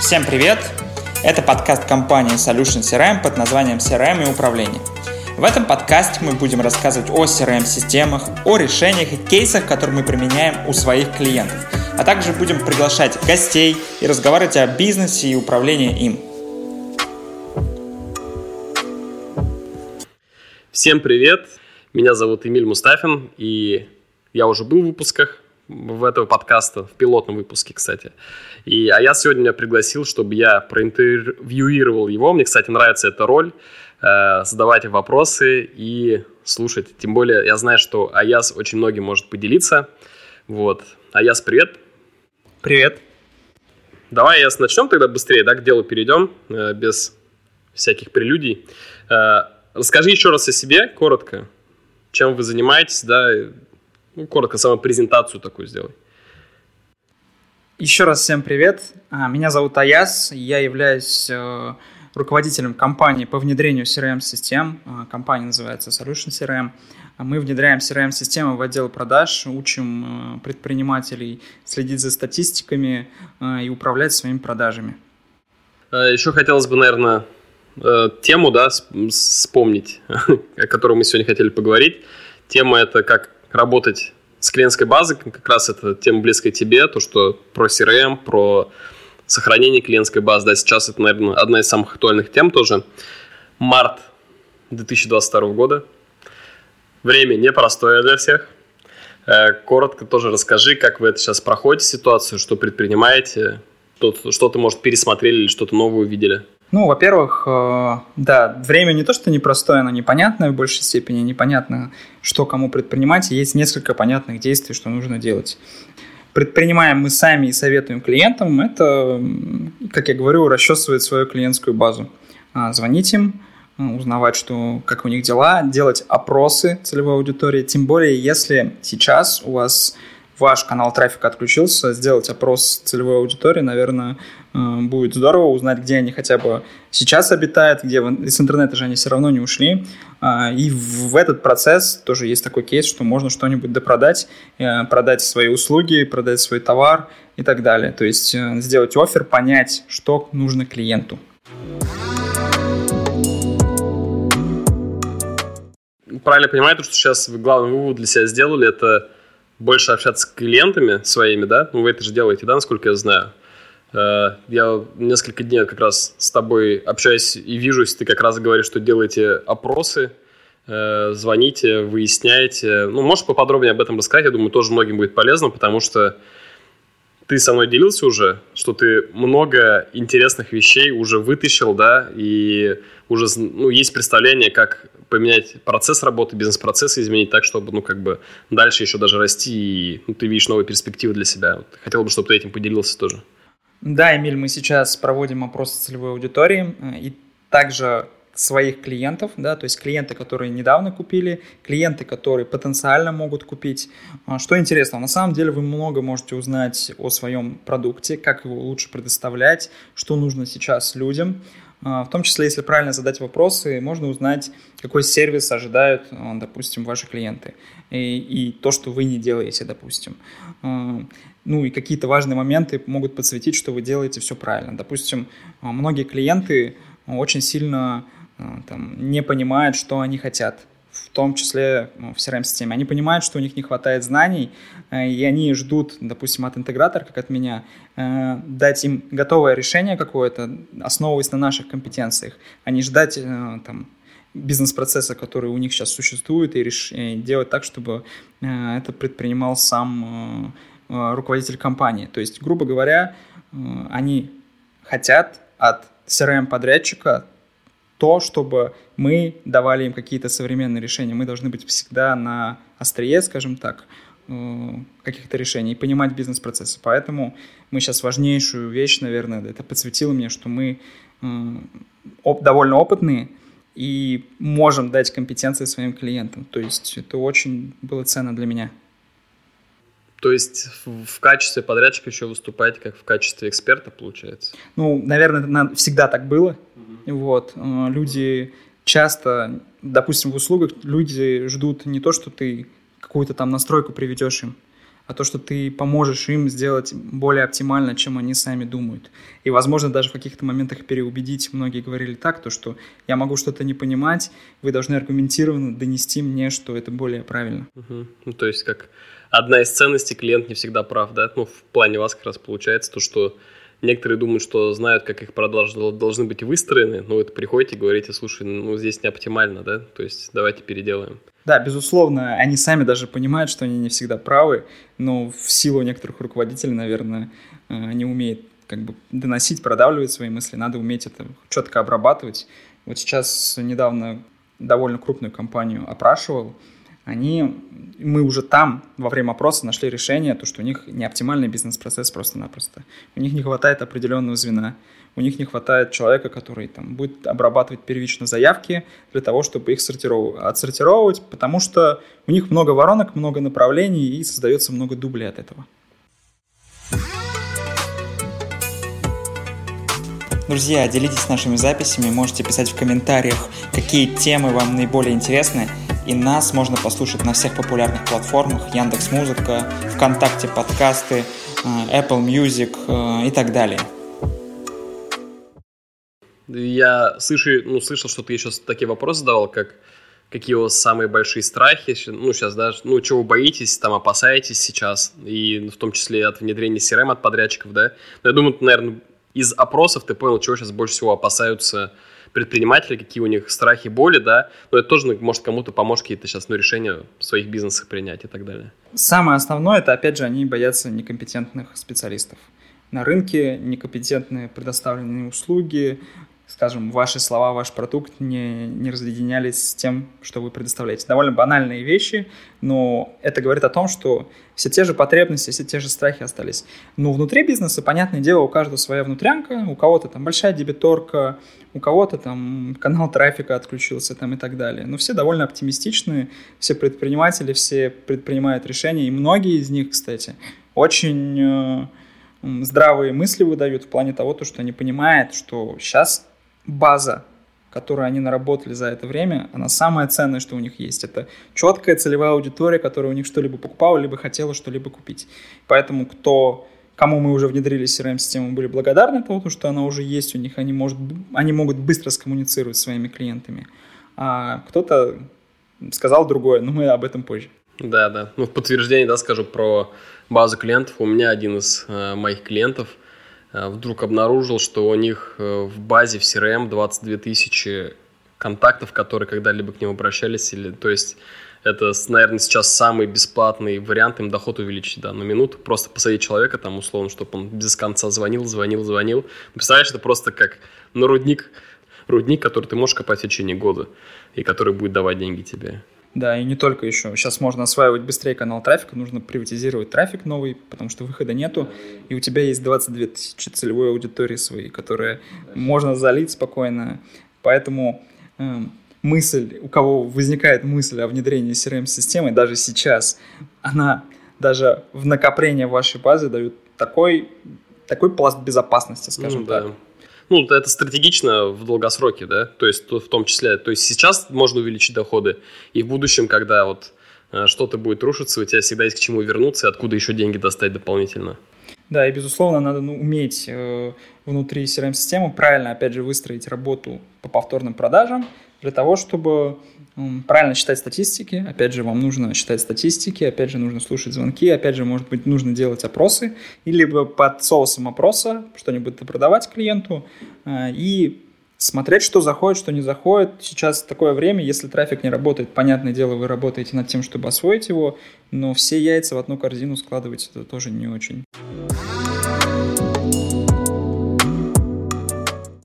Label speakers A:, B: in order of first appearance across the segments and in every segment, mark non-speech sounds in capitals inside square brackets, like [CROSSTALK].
A: Всем привет! Это подкаст компании Solution CRM под названием CRM и управление. В этом подкасте мы будем рассказывать о CRM-системах, о решениях и кейсах, которые мы применяем у своих клиентов, а также будем приглашать гостей и разговаривать о бизнесе и управлении им.
B: Всем привет! Меня зовут Эмиль Мустафин, и я уже был в выпусках в этого подкаста, в пилотном выпуске, кстати. И, а я сегодня пригласил, чтобы я проинтервьюировал его. Мне, кстати, нравится эта роль. Э, задавать вопросы и слушать. Тем более, я знаю, что Аяс очень многим может поделиться. Вот. Аяс, привет.
A: Привет.
B: Давай, Аяс, начнем тогда быстрее, да, к делу перейдем, э, без всяких прелюдий. Э, расскажи еще раз о себе, коротко. Чем вы занимаетесь, да, ну, коротко, самую презентацию такую сделай.
A: Еще раз всем привет. А, меня зовут Аяс. Я являюсь э, руководителем компании по внедрению CRM-систем. А, компания называется Solution CRM. А мы внедряем CRM-системы в отдел продаж, учим э, предпринимателей следить за статистиками и управлять своими продажами.
B: Еще хотелось бы, наверное, э, тему да, вспомнить, [LAUGHS] о которой мы сегодня хотели поговорить. Тема это как работать с клиентской базой, как раз это тема близкая тебе, то, что про CRM, про сохранение клиентской базы, да, сейчас это, наверное, одна из самых актуальных тем тоже. Март 2022 года. Время непростое для всех. Э, коротко тоже расскажи, как вы это сейчас проходите ситуацию, что предпринимаете, что-то, может, пересмотрели или что-то новое увидели.
A: Ну, во-первых, э, да, время не то, что непростое, оно непонятное в большей степени, непонятно, что кому предпринимать, есть несколько понятных действий, что нужно делать. Предпринимаем мы сами и советуем клиентам, это, как я говорю, расчесывает свою клиентскую базу. А, звонить им, э, узнавать, что, как у них дела, делать опросы целевой аудитории, тем более, если сейчас у вас ваш канал трафика отключился, сделать опрос целевой аудитории, наверное, будет здорово узнать, где они хотя бы сейчас обитают, где из интернета же они все равно не ушли. А, и в этот процесс тоже есть такой кейс, что можно что-нибудь допродать, э, продать свои услуги, продать свой товар и так далее. То есть э, сделать офер, понять, что нужно клиенту.
B: Правильно понимаю, что сейчас вы главный вывод для себя сделали, это больше общаться с клиентами своими, да? Ну, вы это же делаете, да, насколько я знаю? Э, я несколько дней как раз с тобой общаюсь и вижусь, ты как раз говоришь, что делаете опросы, э, звоните, выясняете. Ну, можешь поподробнее об этом рассказать? Я думаю, тоже многим будет полезно, потому что ты со мной делился уже, что ты много интересных вещей уже вытащил, да, и уже ну, есть представление, как поменять процесс работы, бизнес-процессы изменить так, чтобы, ну, как бы дальше еще даже расти, и ну, ты видишь новые перспективы для себя. Хотел бы, чтобы ты этим поделился тоже.
A: Да, Эмиль, мы сейчас проводим опрос целевой аудитории, э, и также своих клиентов, да, то есть клиенты, которые недавно купили, клиенты, которые потенциально могут купить. А, что интересно, на самом деле вы много можете узнать о своем продукте, как его лучше предоставлять, что нужно сейчас людям. А, в том числе, если правильно задать вопросы, можно узнать, какой сервис ожидают, а, допустим, ваши клиенты. И, и то, что вы не делаете, допустим. Ну и какие-то важные моменты могут подсветить, что вы делаете все правильно. Допустим, многие клиенты очень сильно а, там, не понимают, что они хотят, в том числе в CRM-системе. Они понимают, что у них не хватает знаний, и они ждут, допустим, от интегратора, как от меня, дать им готовое решение какое-то, основываясь на наших компетенциях, а не ждать там, бизнес-процесса, который у них сейчас существует, и, реш... и делать так, чтобы это предпринимал сам руководитель компании. То есть, грубо говоря, они хотят от CRM-подрядчика то, чтобы мы давали им какие-то современные решения. Мы должны быть всегда на острие, скажем так, э, каких-то решений понимать бизнес-процессы. Поэтому мы сейчас важнейшую вещь, наверное, это подсветило мне, что мы э, довольно опытные и можем дать компетенции своим клиентам. То есть это очень было ценно для меня.
B: То есть в качестве подрядчика еще выступаете как в качестве эксперта, получается?
A: Ну, наверное, всегда так было. Угу. Вот. Э, люди часто, допустим, в услугах люди ждут не то, что ты какую-то там настройку приведешь им, а то, что ты поможешь им сделать более оптимально, чем они сами думают. И, возможно, даже в каких-то моментах переубедить. Многие говорили так, то, что я могу что-то не понимать, вы должны аргументированно донести мне, что это более правильно.
B: Угу. Ну, то есть, как одна из ценностей, клиент не всегда прав, да? Ну, в плане вас как раз получается то, что Некоторые думают, что знают, как их продажи должны быть выстроены, но вы приходите и говорите, слушай, ну здесь не оптимально, да, то есть давайте переделаем.
A: Да, безусловно, они сами даже понимают, что они не всегда правы, но в силу некоторых руководителей, наверное, э, они умеют как бы доносить, продавливать свои мысли, надо уметь это четко обрабатывать. Вот сейчас недавно довольно крупную компанию опрашивал, они, мы уже там во время опроса нашли решение, то, что у них не оптимальный бизнес-процесс просто-напросто. У них не хватает определенного звена, у них не хватает человека, который там, будет обрабатывать первично заявки для того, чтобы их сортировать, отсортировать, потому что у них много воронок, много направлений и создается много дублей от этого. Друзья, делитесь нашими записями, можете писать в комментариях, какие темы вам наиболее интересны – и нас можно послушать на всех популярных платформах Яндекс Музыка, ВКонтакте подкасты, э, Apple Music э, и так далее.
B: Я слышу, ну, слышал, что ты еще такие вопросы задавал, как какие у вас самые большие страхи, ну, сейчас, да, ну, чего вы боитесь, там, опасаетесь сейчас, и в том числе от внедрения CRM от подрядчиков, да. Но я думаю, наверное, из опросов ты понял, чего сейчас больше всего опасаются предприниматели, какие у них страхи, боли, да, но это тоже может кому-то помочь какие-то сейчас ну, решения в своих бизнесах принять и так далее.
A: Самое основное, это опять же они боятся некомпетентных специалистов. На рынке некомпетентные предоставленные услуги, скажем, ваши слова, ваш продукт не, не разъединялись с тем, что вы предоставляете. Довольно банальные вещи, но это говорит о том, что все те же потребности, все те же страхи остались. Но внутри бизнеса, понятное дело, у каждого своя внутрянка, у кого-то там большая дебиторка, у кого-то там канал трафика отключился там и так далее. Но все довольно оптимистичные, все предприниматели, все предпринимают решения, и многие из них, кстати, очень э, здравые мысли выдают в плане того, то, что они понимают, что сейчас база, которую они наработали за это время, она самая ценная, что у них есть. Это четкая целевая аудитория, которая у них что-либо покупала, либо хотела что-либо купить. Поэтому кто кому мы уже внедрили CRM-систему, были благодарны тому, что она уже есть у них, они, может, они могут быстро скоммуницировать с своими клиентами. А кто-то сказал другое, но мы об этом позже.
B: Да, да. Ну, в подтверждение, да, скажу про базу клиентов. У меня один из э, моих клиентов – вдруг обнаружил, что у них э, в базе в CRM 22 тысячи контактов, которые когда-либо к ним обращались. Или, то есть это, наверное, сейчас самый бесплатный вариант им доход увеличить да, на минуту. Просто посадить человека там условно, чтобы он без конца звонил, звонил, звонил. Представляешь, это просто как на рудник, рудник, который ты можешь копать в течение года и который будет давать деньги тебе.
A: Да, и не только еще. Сейчас можно осваивать быстрее канал трафика, нужно приватизировать трафик новый, потому что выхода нету, и у тебя есть 22 тысячи целевой аудитории своей, которые можно залить спокойно. Поэтому э, мысль, у кого возникает мысль о внедрении CRM-системы, даже сейчас, она даже в накопление вашей базы дает такой, такой пласт безопасности, скажем ну, так. Да
B: ну, это стратегично в долгосроке, да, то есть в том числе, то есть сейчас можно увеличить доходы, и в будущем, когда вот э, что-то будет рушиться, у тебя всегда есть к чему вернуться, и откуда еще деньги достать дополнительно.
A: Да, и безусловно, надо ну, уметь э, внутри CRM-системы правильно, опять же, выстроить работу по повторным продажам для того, чтобы правильно считать статистики. Опять же, вам нужно считать статистики, опять же, нужно слушать звонки, опять же, может быть, нужно делать опросы, или под соусом опроса что-нибудь продавать клиенту э, и смотреть, что заходит, что не заходит. Сейчас такое время, если трафик не работает, понятное дело, вы работаете над тем, чтобы освоить его, но все яйца в одну корзину складывать это тоже не очень.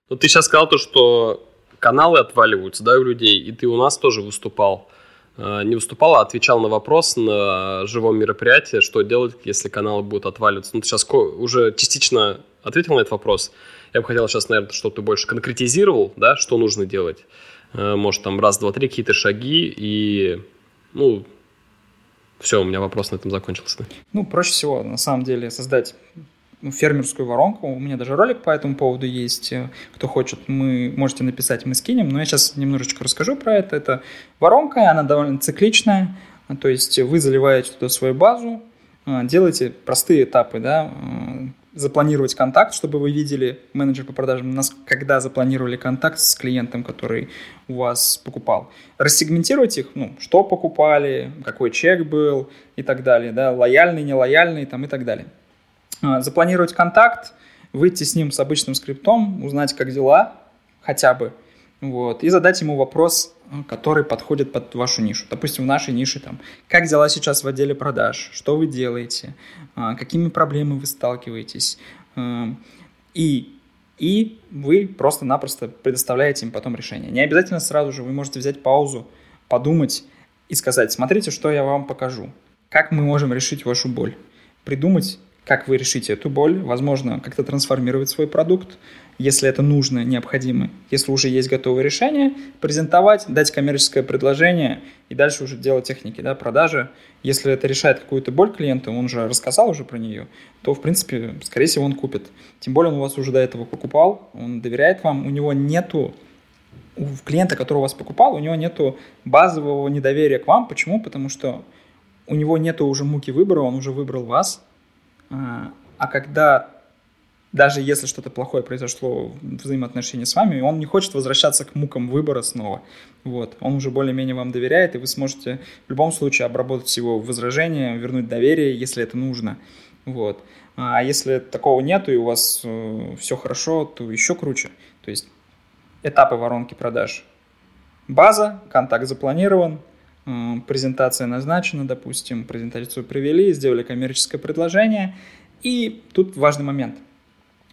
B: Ну, ты сейчас сказал то, что каналы отваливаются, да, у людей, и ты у нас тоже выступал. Э, не выступал, а отвечал на вопрос на живом мероприятии, что делать, если каналы будут отваливаться. Ну, ты сейчас уже частично ответил на этот вопрос. Я бы хотел сейчас, наверное, чтобы ты больше конкретизировал, да, что нужно делать. Э, может, там раз, два, три какие-то шаги и, ну, все, у меня вопрос на этом закончился.
A: Ну, проще всего, на самом деле, создать фермерскую воронку. У меня даже ролик по этому поводу есть. Э, кто хочет, мы можете написать, мы скинем. Но я сейчас немножечко расскажу про это. Это воронка, она довольно цикличная. То есть вы заливаете туда свою базу, делайте простые этапы, да, запланировать контакт, чтобы вы видели менеджер по продажам, когда запланировали контакт с клиентом, который у вас покупал. Рассегментировать их, ну, что покупали, какой чек был и так далее, да, лояльный, нелояльный там и так далее. А, запланировать контакт, выйти с ним с обычным скриптом, узнать, как дела, хотя бы, вот, и задать ему вопрос, который подходит под вашу нишу. Допустим, в нашей нише там, как дела сейчас в отделе продаж, что вы делаете, а, какими проблемами вы сталкиваетесь, а, и, и вы просто-напросто предоставляете им потом решение. Не обязательно сразу же, вы можете взять паузу, подумать и сказать, смотрите, что я вам покажу, как мы можем решить вашу боль, придумать как вы решите эту боль, возможно, как-то трансформировать свой продукт, если это нужно, необходимо. Если уже есть готовое решение, презентовать, дать коммерческое предложение и дальше уже делать техники да, продажи. Если это решает какую-то боль клиента, он уже рассказал уже про нее, то, в принципе, скорее всего, он купит. Тем более он у вас уже до этого покупал, он доверяет вам, у него нету у клиента, который у вас покупал, у него нету базового недоверия к вам. Почему? Потому что у него нету уже муки выбора, он уже выбрал вас, а, а когда даже если что-то плохое произошло в взаимоотношении с вами, он не хочет возвращаться к мукам выбора снова. Вот. Он уже более-менее вам доверяет, и вы сможете в любом случае обработать его возражения, вернуть доверие, если это нужно. Вот. А если такого нету, и у вас э, все хорошо, то еще круче. То есть этапы воронки продаж. База, контакт запланирован, презентация назначена, допустим, презентацию провели, сделали коммерческое предложение. И тут важный момент.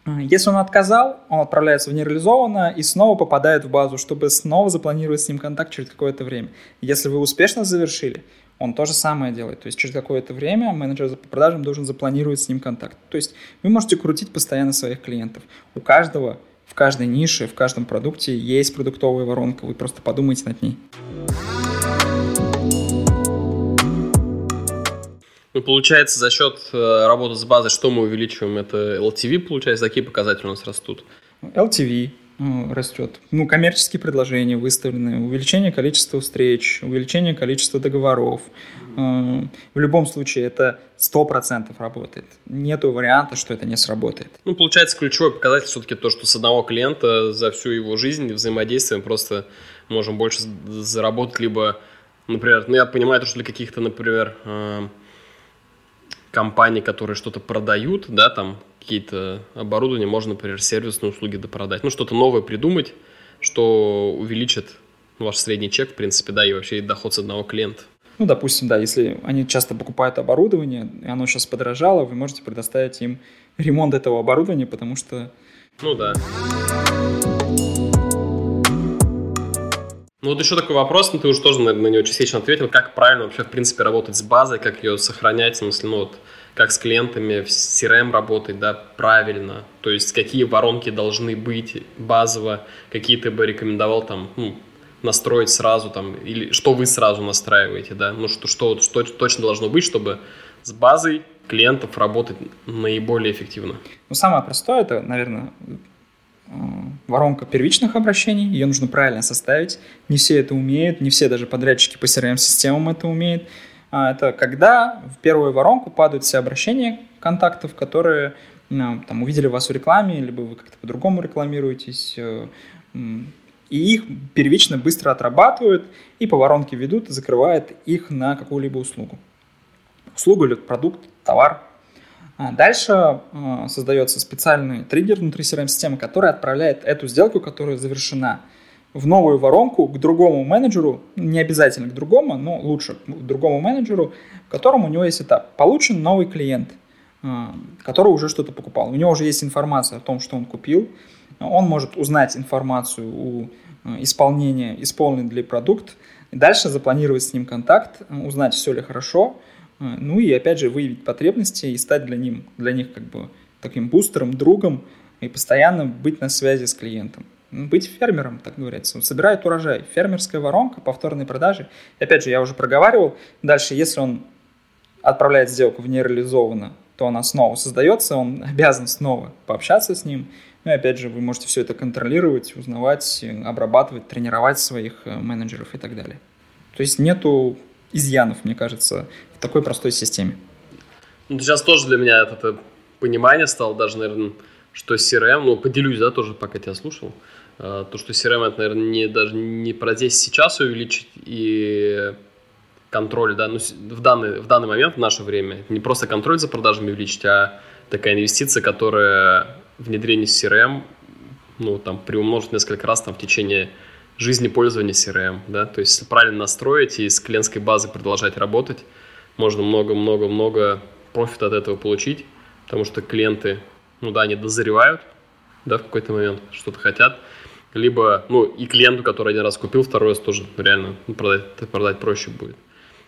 A: Если он отказал, он отправляется в нереализованно и снова попадает в базу, чтобы снова запланировать с ним контакт через какое-то время. Если вы успешно завершили, он то же самое делает. То есть через какое-то время менеджер по продажам должен запланировать с ним контакт. То есть вы можете крутить постоянно своих клиентов. У каждого, в каждой нише, в каждом продукте есть продуктовая воронка. Вы просто подумайте над ней.
B: Ну, получается, за счет э, работы с базой, что мы увеличиваем? Это LTV, получается, какие показатели у нас растут?
A: LTV ну, растет. Ну, коммерческие предложения выставлены, увеличение количества встреч, увеличение количества договоров. Э, в любом случае это 100% работает. Нету варианта, что это не сработает.
B: Ну, получается, ключевой показатель все-таки то, что с одного клиента за всю его жизнь взаимодействием просто можем больше заработать, либо, например, ну, я понимаю, что для каких-то, например, э, компаний, которые что-то продают, да, там какие-то оборудования, можно, например, сервисные услуги допродать. Ну, что-то новое придумать, что увеличит ваш средний чек, в принципе, да, и вообще и доход с одного клиента.
A: Ну, допустим, да, если они часто покупают оборудование, и оно сейчас подорожало, вы можете предоставить им ремонт этого оборудования, потому что...
B: Ну да. Ну вот еще такой вопрос, ну ты уже тоже, наверное, на него частично ответил, как правильно вообще, в принципе, работать с базой, как ее сохранять, в смысле, ну вот, как с клиентами в CRM работать, да, правильно, то есть какие воронки должны быть базово, какие ты бы рекомендовал там, ну, настроить сразу там, или что вы сразу настраиваете, да, ну что, что, что точно должно быть, чтобы с базой клиентов работать наиболее эффективно?
A: Ну, самое простое, это, наверное, воронка первичных обращений, ее нужно правильно составить. Не все это умеют, не все даже подрядчики по CRM-системам это умеют. А, это когда в первую воронку падают все обращения контактов, которые там, увидели вас в рекламе, либо вы как-то по-другому рекламируетесь, э, и их первично быстро отрабатывают, и по воронке ведут, закрывают их на какую-либо услугу. Услугу или продукт, товар, дальше а, создается специальный триггер внутри CRM-системы, который отправляет эту сделку, которая завершена, в новую воронку к другому менеджеру, не обязательно к другому, но лучше к другому менеджеру, в котором у него есть этап. Получен новый клиент, а, который уже что-то покупал. У него уже есть информация о том, что он купил. Он может узнать информацию у исполнения, исполнен ли продукт, дальше запланировать с ним контакт, узнать, все ли хорошо, а, ну и опять же выявить потребности и стать для, ним, для них как бы таким бустером, другом и постоянно быть на связи с клиентом. Ну, быть фермером, так говорится. Собирает урожай. Фермерская воронка, повторные продажи. И опять же, я уже проговаривал. Дальше, если он отправляет сделку в нереализованно, то она снова создается, он [LAUGHS] обязан снова пообщаться с ним. Ну и опять же, вы можете все это контролировать, узнавать, обрабатывать, тренировать своих э, менеджеров и так далее. То есть нету изъянов, мне кажется, в такой простой системе.
B: Ну, сейчас тоже для меня это, понимание стало, даже, наверное, что CRM, ну, поделюсь, да, тоже, пока тебя слушал, э, то, что CRM, это, наверное, не, даже не про здесь сейчас увеличить и контроль, да, ну, в данный, в данный момент, в наше время, не просто контроль за продажами увеличить, а такая инвестиция, которая внедрение CRM, ну, там, приумножить несколько раз там в течение жизни пользования CRM, да, то есть правильно настроить и с клиентской базы продолжать работать, можно много-много-много профита от этого получить, потому что клиенты, ну да, они дозревают, да, в какой-то момент что-то хотят, либо, ну, и клиенту, который один раз купил, второй раз тоже реально ну, продать, продать проще будет.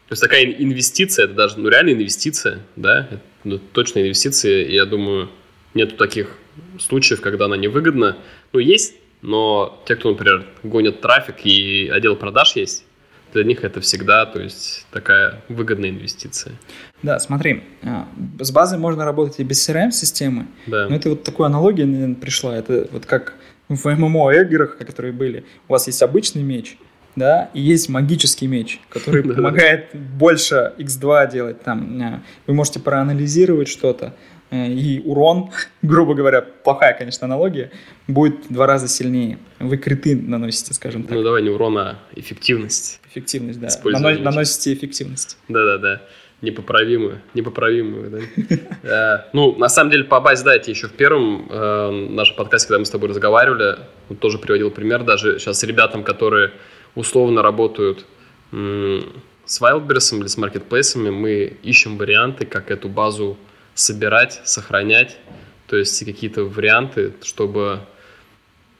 B: То есть такая инвестиция, это даже, ну, реально инвестиция, да, это, ну, точно инвестиция, я думаю, нету таких случаев, когда она невыгодна. Ну, есть, но те, кто, например, гонят трафик и отдел продаж есть, для них это всегда, то есть такая выгодная инвестиция.
A: Да, смотри, а, с базой можно работать и без CRM-системы, да. но это вот такая аналогия наверное, пришла, это вот как в ММО-играх, которые были, у вас есть обычный меч, да, и есть магический меч, который [LAUGHS] помогает больше x2 делать, там, а, вы можете проанализировать что-то, и урон, [LAUGHS] грубо говоря, плохая, конечно, аналогия, будет в два раза сильнее. Вы криты наносите, скажем так.
B: Ну давай не урон, а эффективность.
A: Эффективность, да. Нано- наносите эффективность.
B: Да-да-да. Непоправимую, непоправимую, [LAUGHS] да. Ну, на самом деле, по базе, да, еще в первом э, нашем подкасте, когда мы с тобой разговаривали, тоже приводил пример, даже сейчас ребятам, которые условно работают с Wildberries или с маркетплейсами, мы ищем варианты, как эту базу собирать, сохранять, то есть какие-то варианты, чтобы...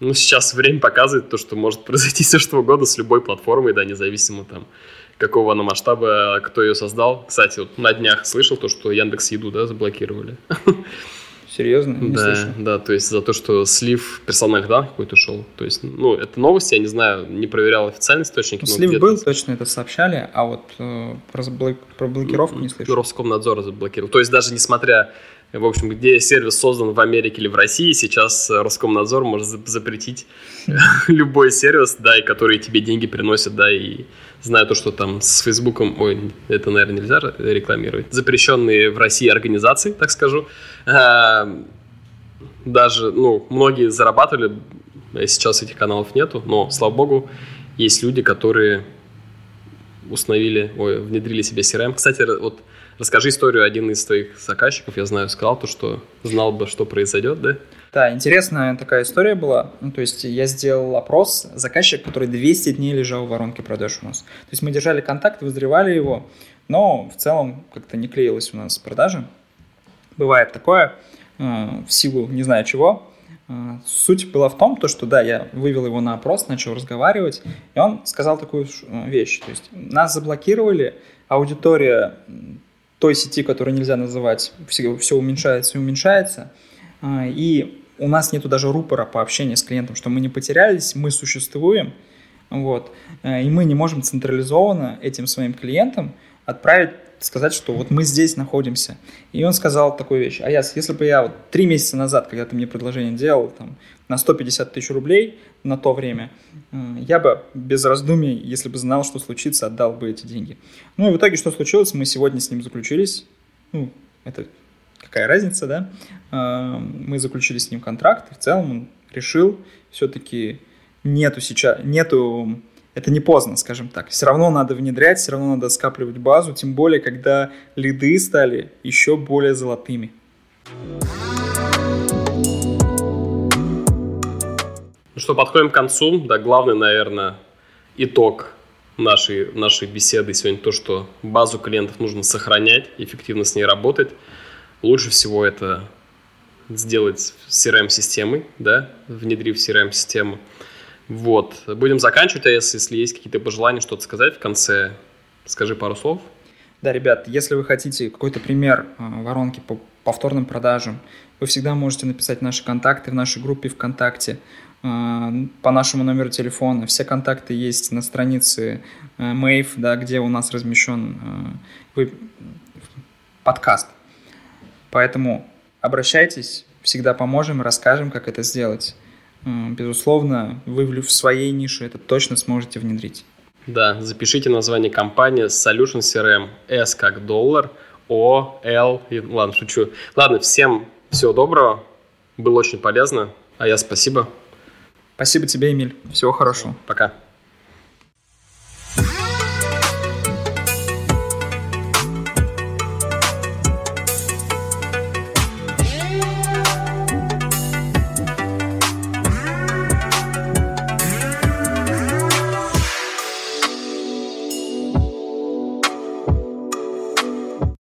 B: Ну, сейчас время показывает то, что может произойти [LAUGHS] все что угодно с любой платформой, да, независимо там, какого она масштаба, кто ее создал. Кстати, вот на днях слышал то, что Яндекс Еду, да, заблокировали. [LAUGHS]
A: Серьезно? Не
B: да, слышу. да, то есть за то, что слив персональных данных какой-то шел. То есть, ну, это новости, я не знаю, не проверял официальный источник. Ну,
A: слив был, точно это сообщали, а вот э, про, блок, про блокировку не слышал.
B: Роскомнадзор заблокировал. То есть даже несмотря, в общем, где сервис создан в Америке или в России, сейчас Роскомнадзор может запретить [LAUGHS] любой сервис, да, и который тебе деньги приносит, да, и Знаю то, что там с Фейсбуком, ой, это, наверное, нельзя рекламировать, запрещенные в России организации, так скажу, а, даже, ну, многие зарабатывали, сейчас этих каналов нету, но, слава богу, есть люди, которые установили, ой, внедрили себе CRM. Кстати, вот расскажи историю, один из твоих заказчиков, я знаю, сказал то, что знал бы, что произойдет, да?
A: Да, интересная такая история была. Ну, то есть я сделал опрос заказчик, который 200 дней лежал в воронке продаж у нас. То есть мы держали контакт, вызревали его, но в целом как-то не клеилась у нас продажа. Бывает такое э, в силу не знаю чего. Э, суть была в том, то, что да, я вывел его на опрос, начал разговаривать, и он сказал такую э, вещь. То есть нас заблокировали, аудитория той сети, которую нельзя называть, все, все уменьшается и уменьшается. И у нас нету даже рупора по общению с клиентом, что мы не потерялись, мы существуем, вот, э, и мы не можем централизованно этим своим клиентам отправить, сказать, что вот мы здесь находимся. И он сказал такую вещь, а я, если бы я вот три месяца назад, когда ты мне предложение делал, там, на 150 тысяч рублей на то время, э, я бы без раздумий, если бы знал, что случится, отдал бы эти деньги. Ну и в итоге что случилось? Мы сегодня с ним заключились, ну, это какая разница, да? А, мы заключили с ним контракт, и в целом он решил все-таки нету сейчас, нету, это не поздно, скажем так. Все равно надо внедрять, все равно надо скапливать базу, тем более, когда лиды стали еще более золотыми.
B: Ну что, подходим к концу. Да, главный, наверное, итог нашей, нашей беседы сегодня то, что базу клиентов нужно сохранять, эффективно с ней работать. Лучше всего это сделать с CRM-системой, да, внедрив CRM-систему. Вот. Будем заканчивать, а если, если есть какие-то пожелания, что-то сказать в конце, скажи пару слов.
A: Да, ребят, если вы хотите какой-то пример а, воронки по повторным продажам, вы всегда можете написать наши контакты в нашей группе ВКонтакте а, по нашему номеру телефона. Все контакты есть на странице Mave, да, где у нас размещен подкаст. Поэтому обращайтесь, всегда поможем, расскажем, как это сделать. Безусловно, вы в своей нише это точно сможете внедрить.
B: Да, запишите название компании Solution CRM S как доллар, О, Л. И, ладно, шучу. Ладно, всем всего доброго. Было очень полезно. А я спасибо.
A: Спасибо тебе, Эмиль. Всего хорошего.
B: Пока.